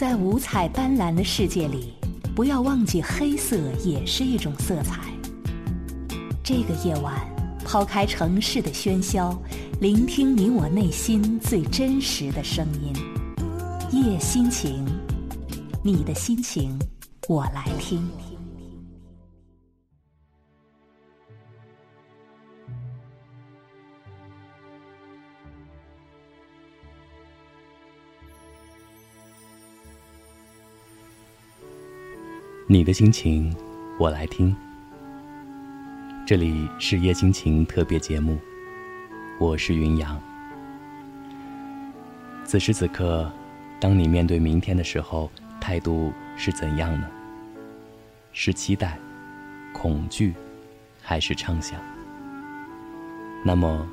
在五彩斑斓的世界里，不要忘记黑色也是一种色彩。这个夜晚，抛开城市的喧嚣，聆听你我内心最真实的声音。夜心情，你的心情，我来听。你的心情，我来听。这里是夜心情特别节目，我是云阳。此时此刻，当你面对明天的时候，态度是怎样呢？是期待、恐惧，还是畅想？那么，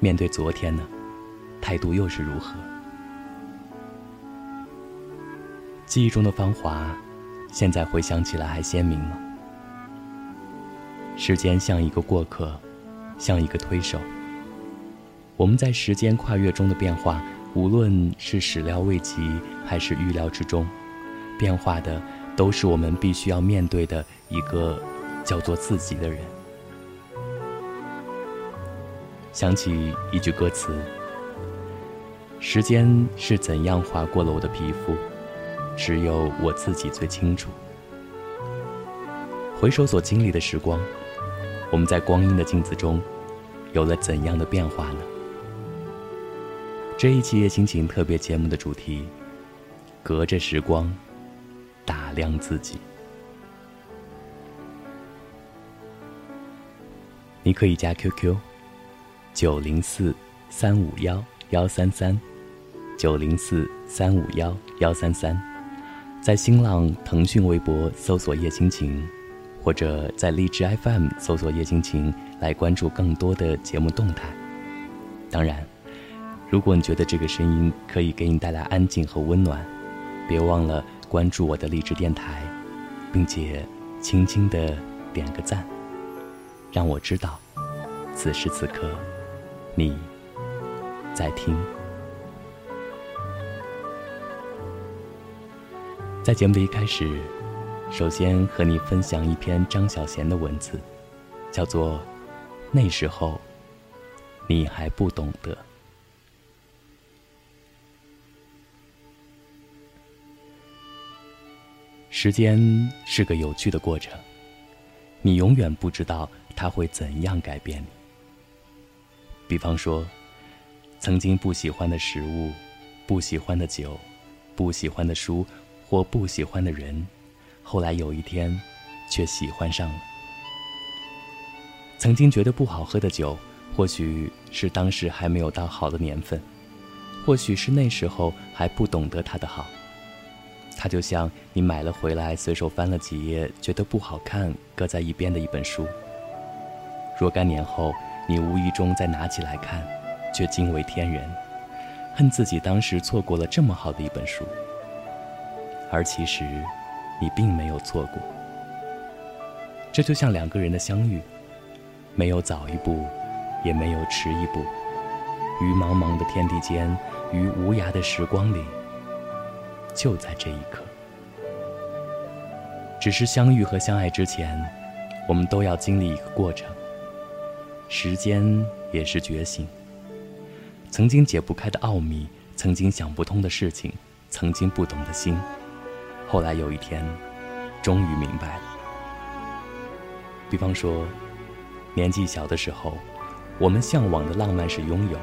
面对昨天呢？态度又是如何？记忆中的芳华。现在回想起来还鲜明吗？时间像一个过客，像一个推手。我们在时间跨越中的变化，无论是始料未及还是预料之中，变化的都是我们必须要面对的一个叫做自己的人。想起一句歌词：“时间是怎样划过了我的皮肤。”只有我自己最清楚。回首所经历的时光，我们在光阴的镜子中，有了怎样的变化呢？这一期夜心情特别节目的主题：隔着时光，打量自己。你可以加 QQ：九零四三五幺幺三三，九零四三五幺幺三三。在新浪、腾讯微博搜索“叶心情”，或者在荔枝 FM 搜索“叶心情”来关注更多的节目动态。当然，如果你觉得这个声音可以给你带来安静和温暖，别忘了关注我的荔枝电台，并且轻轻的点个赞，让我知道此时此刻你在听。在节目的一开始，首先和你分享一篇张小娴的文字，叫做《那时候你还不懂得》。时间是个有趣的过程，你永远不知道它会怎样改变你。比方说，曾经不喜欢的食物、不喜欢的酒、不喜欢的书。或不喜欢的人，后来有一天，却喜欢上了。曾经觉得不好喝的酒，或许是当时还没有到好的年份，或许是那时候还不懂得它的好。它就像你买了回来，随手翻了几页，觉得不好看，搁在一边的一本书。若干年后，你无意中再拿起来看，却惊为天人，恨自己当时错过了这么好的一本书。而其实，你并没有错过。这就像两个人的相遇，没有早一步，也没有迟一步，于茫茫的天地间，于无涯的时光里，就在这一刻。只是相遇和相爱之前，我们都要经历一个过程。时间也是觉醒，曾经解不开的奥秘，曾经想不通的事情，曾经不懂的心。后来有一天，终于明白了。比方说，年纪小的时候，我们向往的浪漫是拥有，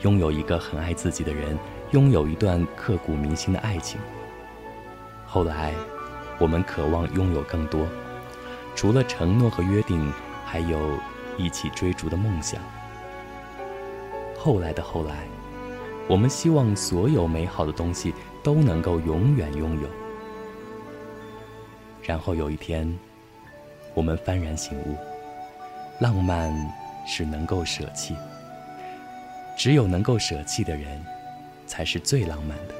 拥有一个很爱自己的人，拥有一段刻骨铭心的爱情。后来，我们渴望拥有更多，除了承诺和约定，还有一起追逐的梦想。后来的后来，我们希望所有美好的东西都能够永远拥有。然后有一天，我们幡然醒悟，浪漫是能够舍弃，只有能够舍弃的人，才是最浪漫的。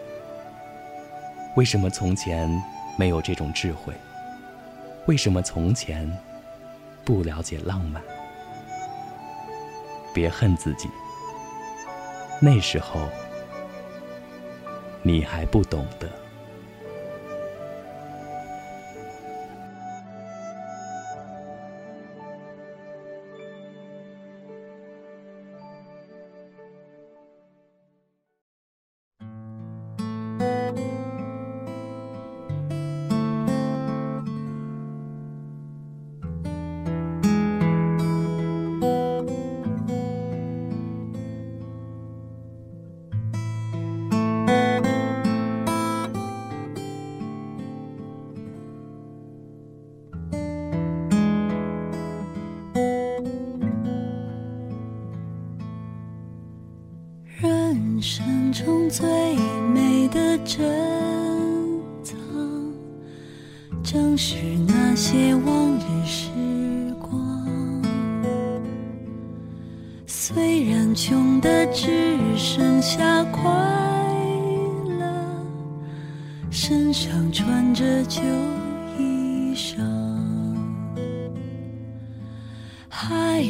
为什么从前没有这种智慧？为什么从前不了解浪漫？别恨自己，那时候你还不懂得。是那些往日时光，虽然穷的只剩下快乐，身上穿着旧衣裳，还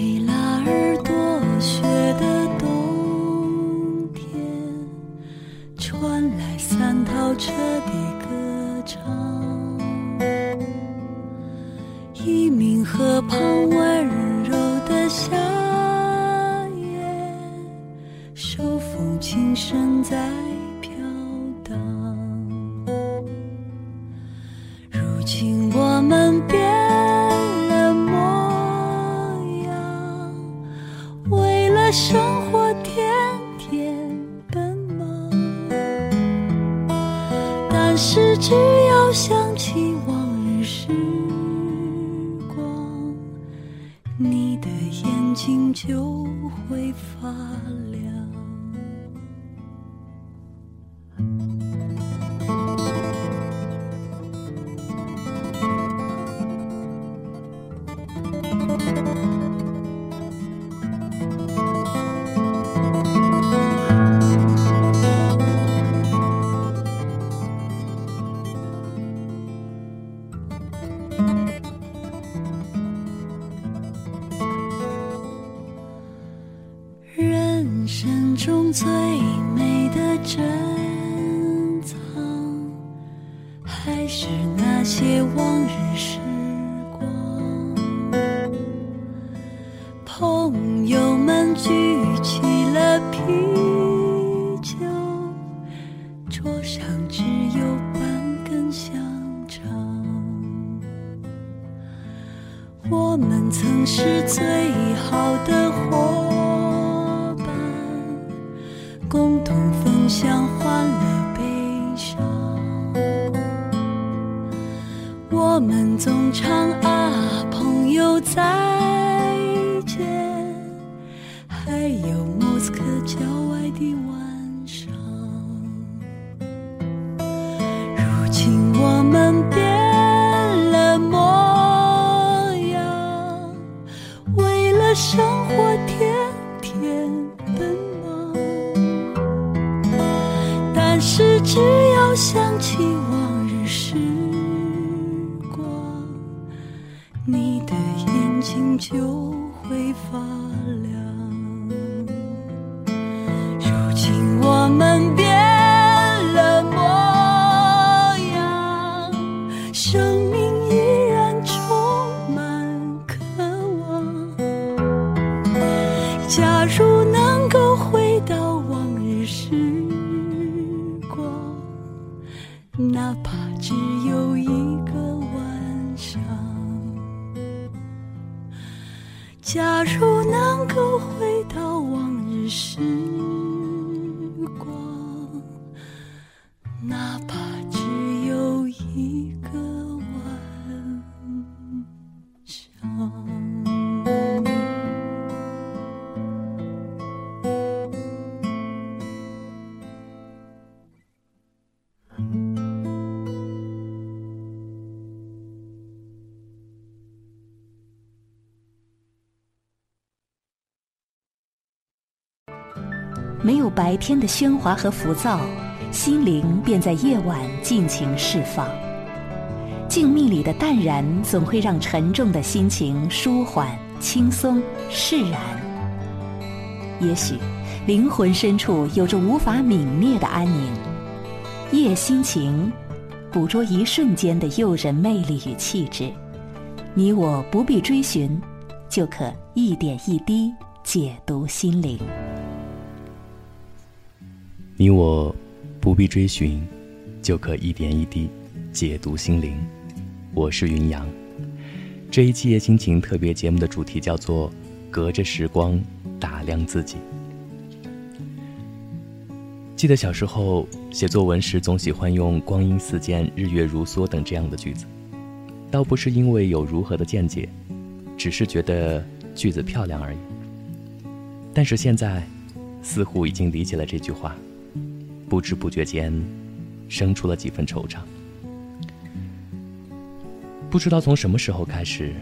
还有莫斯科郊外的晚上。如今我们变了模样，为了生活天天奔忙。但。是只要想起往日时光，你的眼睛就假如能够回到往日时光，哪怕白天的喧哗和浮躁，心灵便在夜晚尽情释放。静谧里的淡然，总会让沉重的心情舒缓、轻松、释然。也许，灵魂深处有着无法泯灭的安宁。夜心情，捕捉一瞬间的诱人魅力与气质。你我不必追寻，就可一点一滴解读心灵。你我不必追寻，就可一点一滴解读心灵。我是云阳。这一期夜心情特别节目的主题叫做“隔着时光打量自己”。记得小时候写作文时，总喜欢用“光阴似箭，日月如梭”等这样的句子，倒不是因为有如何的见解，只是觉得句子漂亮而已。但是现在，似乎已经理解了这句话，不知不觉间，生出了几分惆怅。不知道从什么时候开始，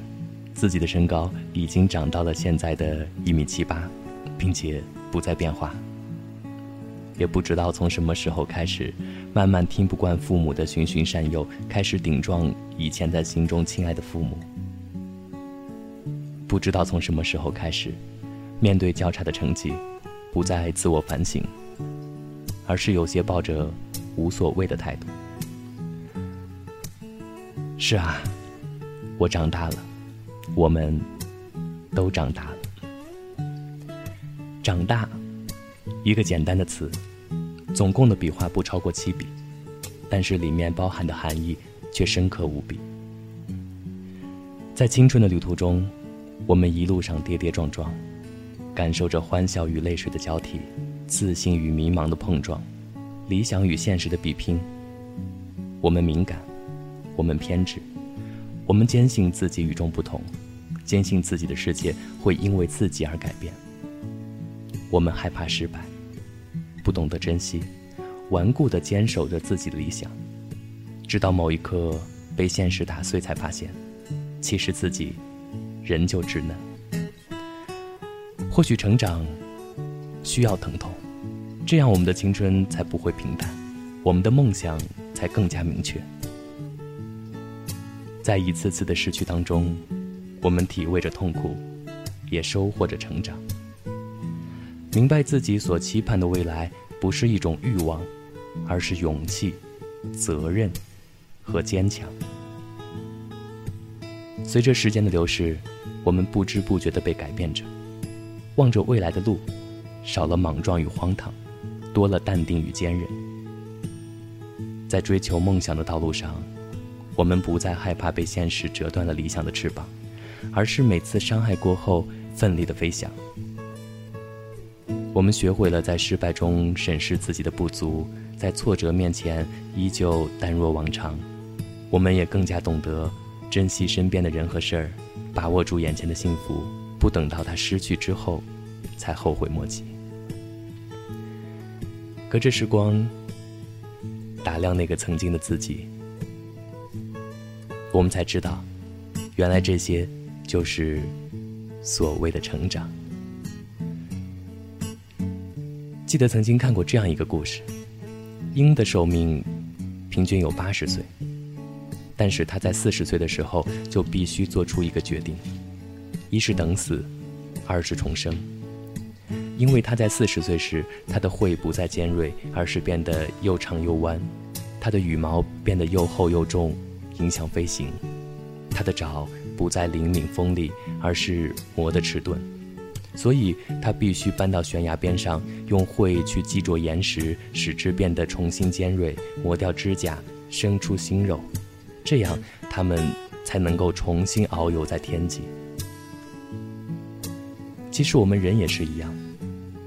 自己的身高已经长到了现在的一米七八，并且不再变化。也不知道从什么时候开始，慢慢听不惯父母的循循善诱，开始顶撞以前在心中亲爱的父母。不知道从什么时候开始，面对较差的成绩，不再自我反省，而是有些抱着无所谓的态度。是啊，我长大了，我们都长大了。长大。一个简单的词，总共的笔画不超过七笔，但是里面包含的含义却深刻无比。在青春的旅途中，我们一路上跌跌撞撞，感受着欢笑与泪水的交替，自信与迷茫的碰撞，理想与现实的比拼。我们敏感，我们偏执，我们坚信自己与众不同，坚信自己的世界会因为自己而改变。我们害怕失败。不懂得珍惜，顽固地坚守着自己的理想，直到某一刻被现实打碎，才发现，其实自己仍旧稚嫩。或许成长需要疼痛，这样我们的青春才不会平淡，我们的梦想才更加明确。在一次次的失去当中，我们体味着痛苦，也收获着成长。明白自己所期盼的未来不是一种欲望，而是勇气、责任和坚强。随着时间的流逝，我们不知不觉地被改变着。望着未来的路，少了莽撞与荒唐，多了淡定与坚韧。在追求梦想的道路上，我们不再害怕被现实折断了理想的翅膀，而是每次伤害过后，奋力的飞翔。我们学会了在失败中审视自己的不足，在挫折面前依旧淡若往常。我们也更加懂得珍惜身边的人和事儿，把握住眼前的幸福，不等到它失去之后，才后悔莫及。隔着时光，打量那个曾经的自己，我们才知道，原来这些就是所谓的成长。记得曾经看过这样一个故事：鹰的寿命平均有八十岁，但是它在四十岁的时候就必须做出一个决定，一是等死，二是重生。因为它在四十岁时，它的喙不再尖锐，而是变得又长又弯；它的羽毛变得又厚又重，影响飞行；它的爪不再灵敏锋利，而是磨得迟钝。所以，他必须搬到悬崖边上，用喙去击啄岩石，使之变得重新尖锐，磨掉指甲，生出新肉，这样他们才能够重新遨游在天际。其实我们人也是一样，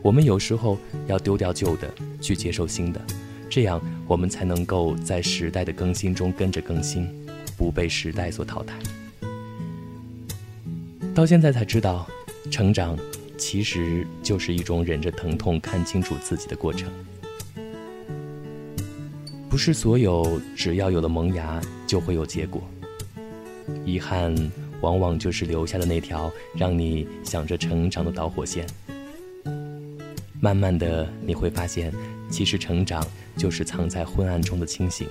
我们有时候要丢掉旧的，去接受新的，这样我们才能够在时代的更新中跟着更新，不被时代所淘汰。到现在才知道，成长。其实就是一种忍着疼痛看清楚自己的过程。不是所有只要有了萌芽就会有结果。遗憾往往就是留下的那条让你想着成长的导火线。慢慢的你会发现，其实成长就是藏在昏暗中的清醒，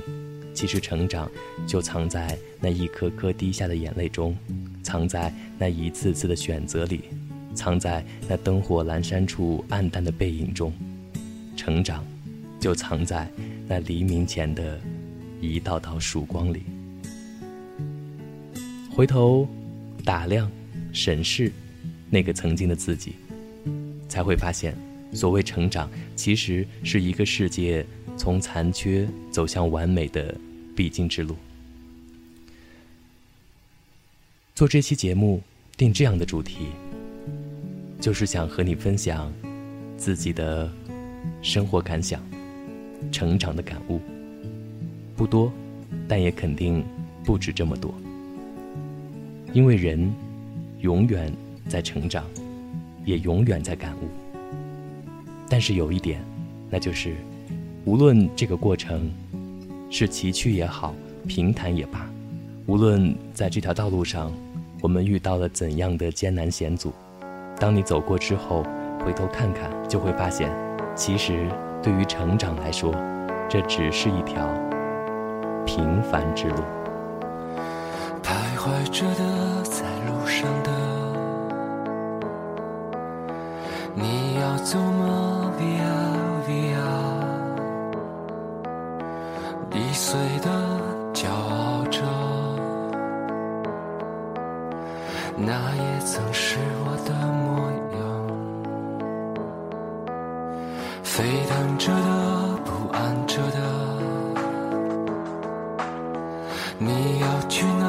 其实成长就藏在那一颗颗滴下的眼泪中，藏在那一次次的选择里。藏在那灯火阑珊处暗淡的背影中，成长，就藏在那黎明前的一道道曙光里。回头打量、审视那个曾经的自己，才会发现，所谓成长，其实是一个世界从残缺走向完美的必经之路。做这期节目，定这样的主题，就是想和你分享自己的生活感想、成长的感悟。不多，但也肯定不止这么多。因为人永远在成长，也永远在感悟。但是有一点，那就是，无论这个过程是崎岖也好，平坦也罢，无论在这条道路上。我们遇到了怎样的艰难险阻？当你走过之后，回头看看，就会发现，其实对于成长来说，这只是一条平凡之路。徘徊着的，在路上的，易碎的，骄傲着。那也曾是我的模样，沸腾着的，不安着的，你要去哪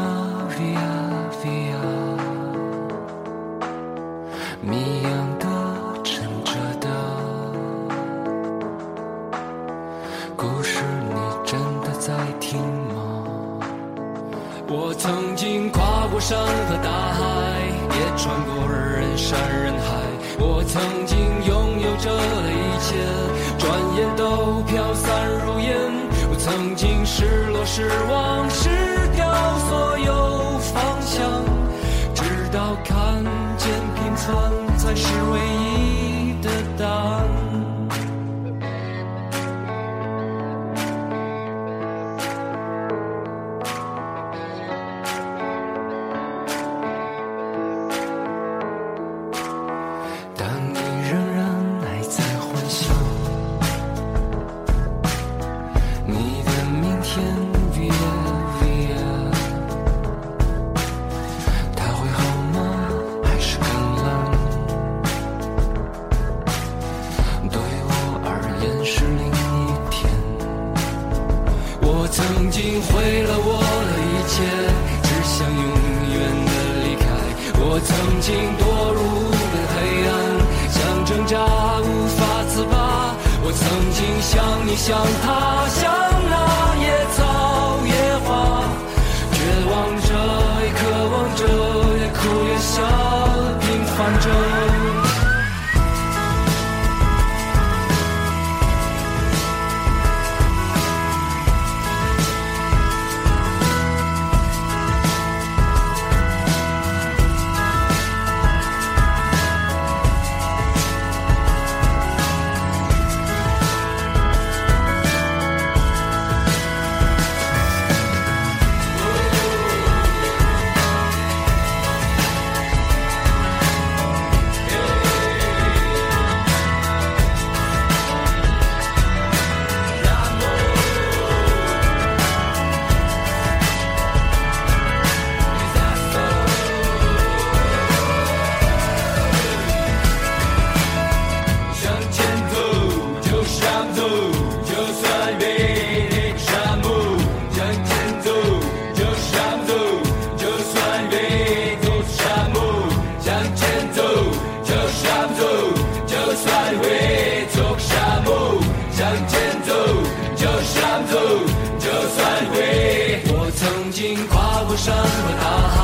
山和大海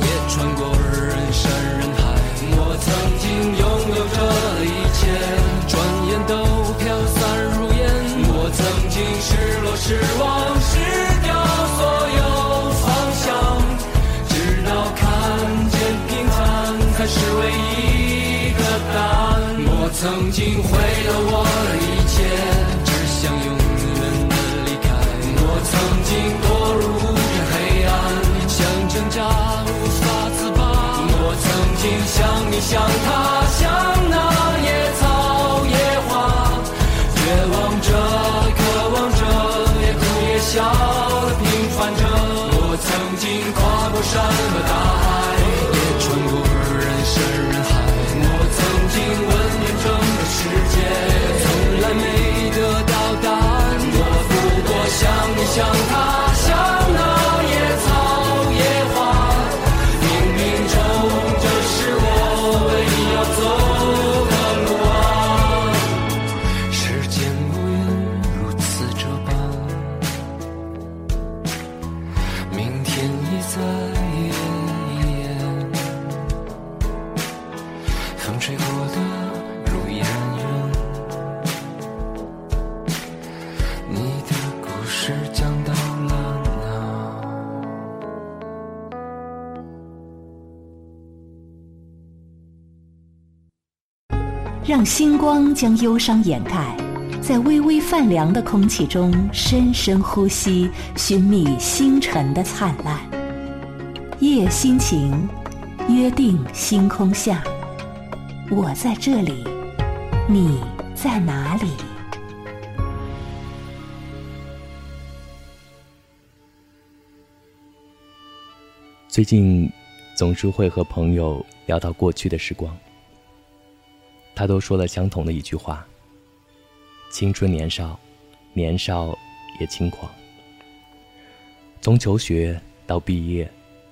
也穿过人山人海，我曾经拥有着一切，转眼都飘散如烟。我曾经失落失望。失掉所有方向，直到看见平凡才是唯一的答案。我曾经毁了我的一切，只想永远的离开。我曾经堕入无。无法自拔。我曾经像你，像他，像那野草野花，绝望着，渴望着。也哭也笑平凡着。我曾经跨过山和大海，也穿过人山人海。我曾经问遍整个世界，从来没得到答案。我不过像你，像他，让星光将忧伤掩盖，在微微泛凉的空气中深深呼吸，寻觅星辰的灿烂。夜心情，约定星空下，我在这里，你在哪里？最近总是会和朋友聊到过去的时光，他都说了相同的一句话：青春年少，年少也轻狂。从求学到毕业，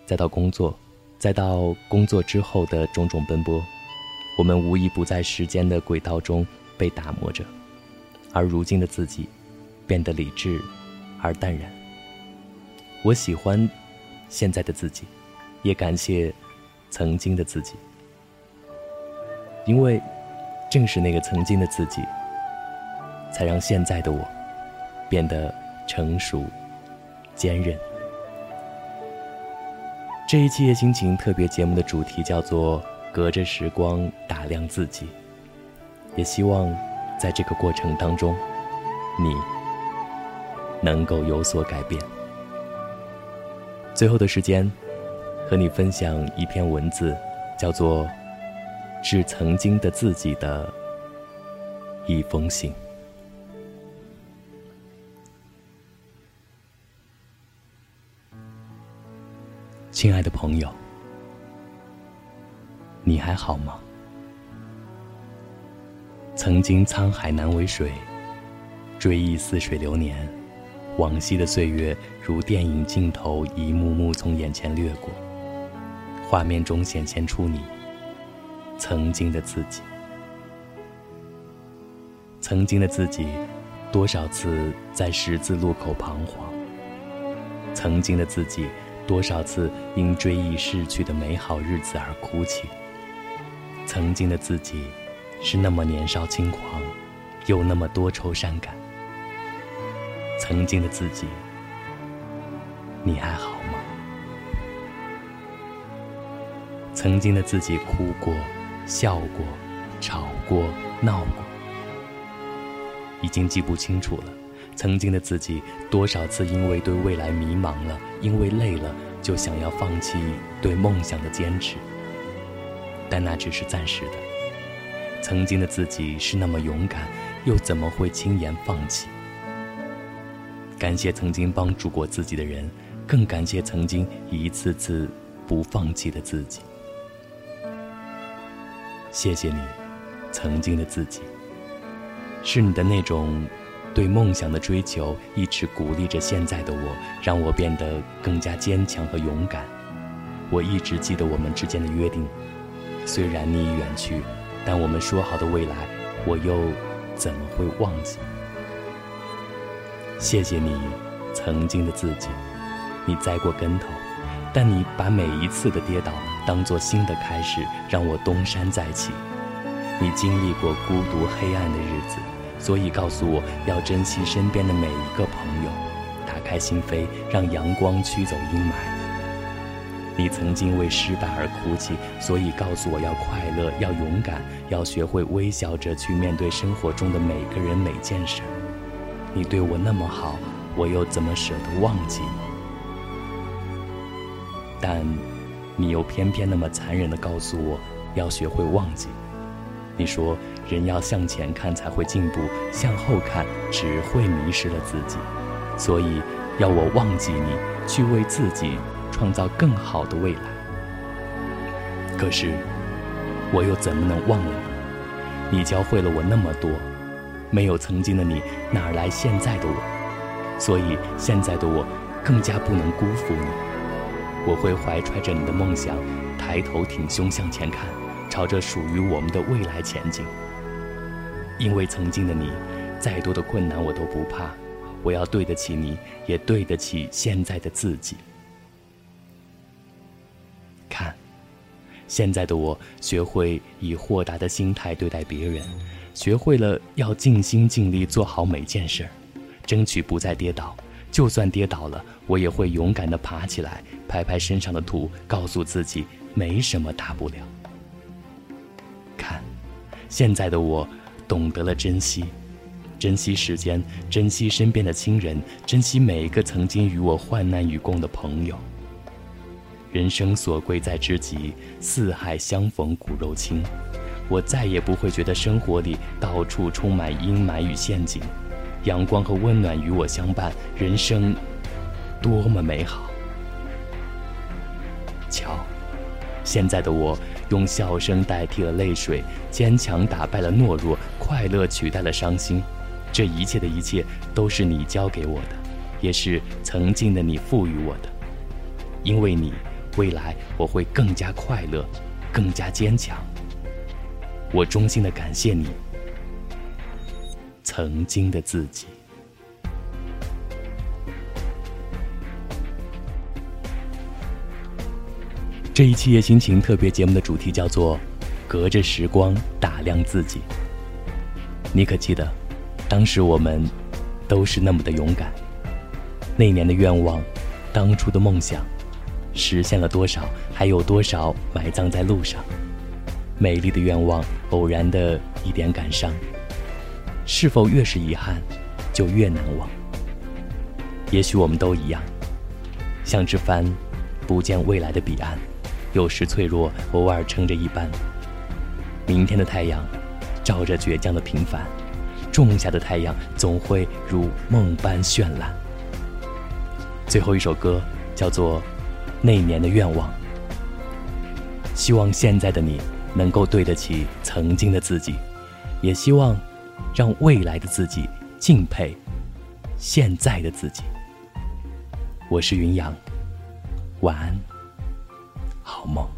再到工作，再到工作之后的种种奔波，我们无一不在时间的轨道中被打磨着，而如今的自己，变得理智而淡然。我喜欢现在的自己，也感谢曾经的自己，因为正是那个曾经的自己，才让现在的我变得成熟、坚韧。这一期夜心情特别节目的主题叫做“隔着时光打量自己”，也希望在这个过程当中，你能够有所改变。最后的时间，和你分享一篇文字，叫做《致曾经的自己的一封信》。亲爱的朋友，你还好吗？曾经沧海难为水，追忆似水流年，往昔的岁月如电影镜头，一幕幕从眼前掠过。画面中显现出你曾经的自己，曾经的自己，多少次在十字路口彷徨；曾经的自己。多少次因追忆逝去的美好日子而哭泣？曾经的自己，是那么年少轻狂，又那么多愁善感。曾经的自己，你还好吗？曾经的自己哭过、笑过、吵过、闹过，已经记不清楚了。曾经的自己，多少次因为对未来迷茫了，因为累了，就想要放弃对梦想的坚持。但那只是暂时的。曾经的自己是那么勇敢，又怎么会轻言放弃？感谢曾经帮助过自己的人，更感谢曾经一次次不放弃的自己。谢谢你，曾经的自己，是你的那种。对梦想的追求一直鼓励着现在的我，让我变得更加坚强和勇敢。我一直记得我们之间的约定，虽然你已远去，但我们说好的未来，我又怎么会忘记？谢谢你，曾经的自己。你栽过跟头，但你把每一次的跌倒当做新的开始，让我东山再起。你经历过孤独黑暗的日子。所以告诉我要珍惜身边的每一个朋友，打开心扉，让阳光驱走阴霾。你曾经为失败而哭泣，所以告诉我要快乐，要勇敢，要学会微笑着去面对生活中的每个人每件事。你对我那么好，我又怎么舍得忘记你？但，你又偏偏那么残忍地告诉我，要学会忘记。你说。人要向前看才会进步，向后看只会迷失了自己。所以，要我忘记你，去为自己创造更好的未来。可是，我又怎么能忘了你？你教会了我那么多，没有曾经的你，哪来现在的我？所以，现在的我更加不能辜负你。我会怀揣着你的梦想，抬头挺胸向前看，朝着属于我们的未来前进。因为曾经的你，再多的困难我都不怕。我要对得起你，也对得起现在的自己。看，现在的我学会以豁达的心态对待别人，学会了要尽心尽力做好每件事，争取不再跌倒。就算跌倒了，我也会勇敢地爬起来，拍拍身上的土，告诉自己没什么大不了。看，现在的我懂得了珍惜。珍惜时间，珍惜身边的亲人，珍惜每一个曾经与我患难与共的朋友。人生所贵在知己，四海相逢骨肉亲。我再也不会觉得生活里到处充满阴霾与陷阱，阳光和温暖与我相伴，人生多么美好。瞧，现在的我用笑声代替了泪水，坚强打败了懦弱，快乐取代了伤心。这一切的一切都是你教给我的，也是曾经的你赋予我的。因为你，未来我会更加快乐，更加坚强。我衷心的感谢你，曾经的自己。这一期夜心情特别节目的主题叫做“隔着时光打量自己”。你可记得？当时我们都是那么的勇敢，那年的愿望，当初的梦想，实现了多少？还有多少埋葬在路上？美丽的愿望，偶然的一点感伤，是否越是遗憾，就越难忘？也许我们都一样，像只帆，不见未来的彼岸，有时脆弱，偶尔撑着一般。明天的太阳，照着倔强的平凡。种下的太阳总会如梦般绚烂。最后一首歌叫做《那年的愿望》，希望现在的你能够对得起曾经的自己，也希望让未来的自己敬佩现在的自己。我是云阳，晚安，好梦。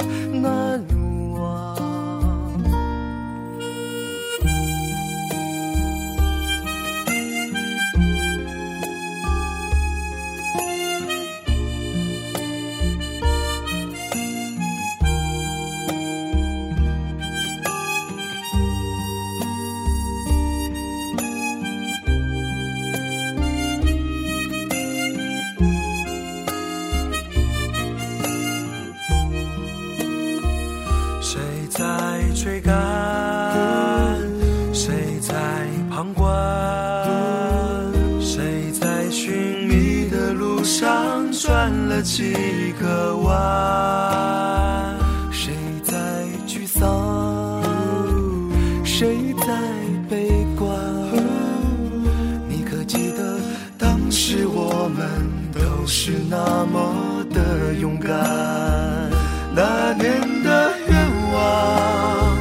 了几个弯？谁在沮丧？谁在悲观？你可记得当时我们都是那么的勇敢？那年的愿望，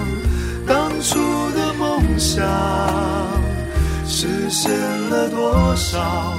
当初的梦想，实现了多少？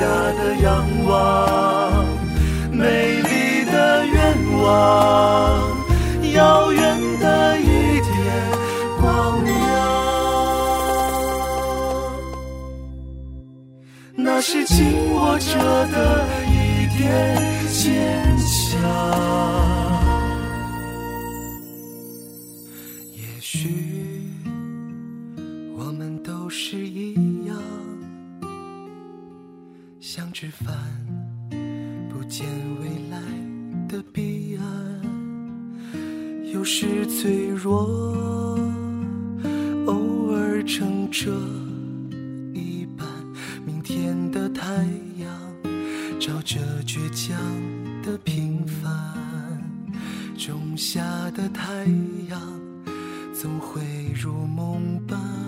下的仰望，美丽的愿望，遥远的一点光亮，那是紧握着的一点坚强。是。脆弱，偶尔撑着一半。明天的太阳照着倔强的平凡，种下的太阳总会如梦般。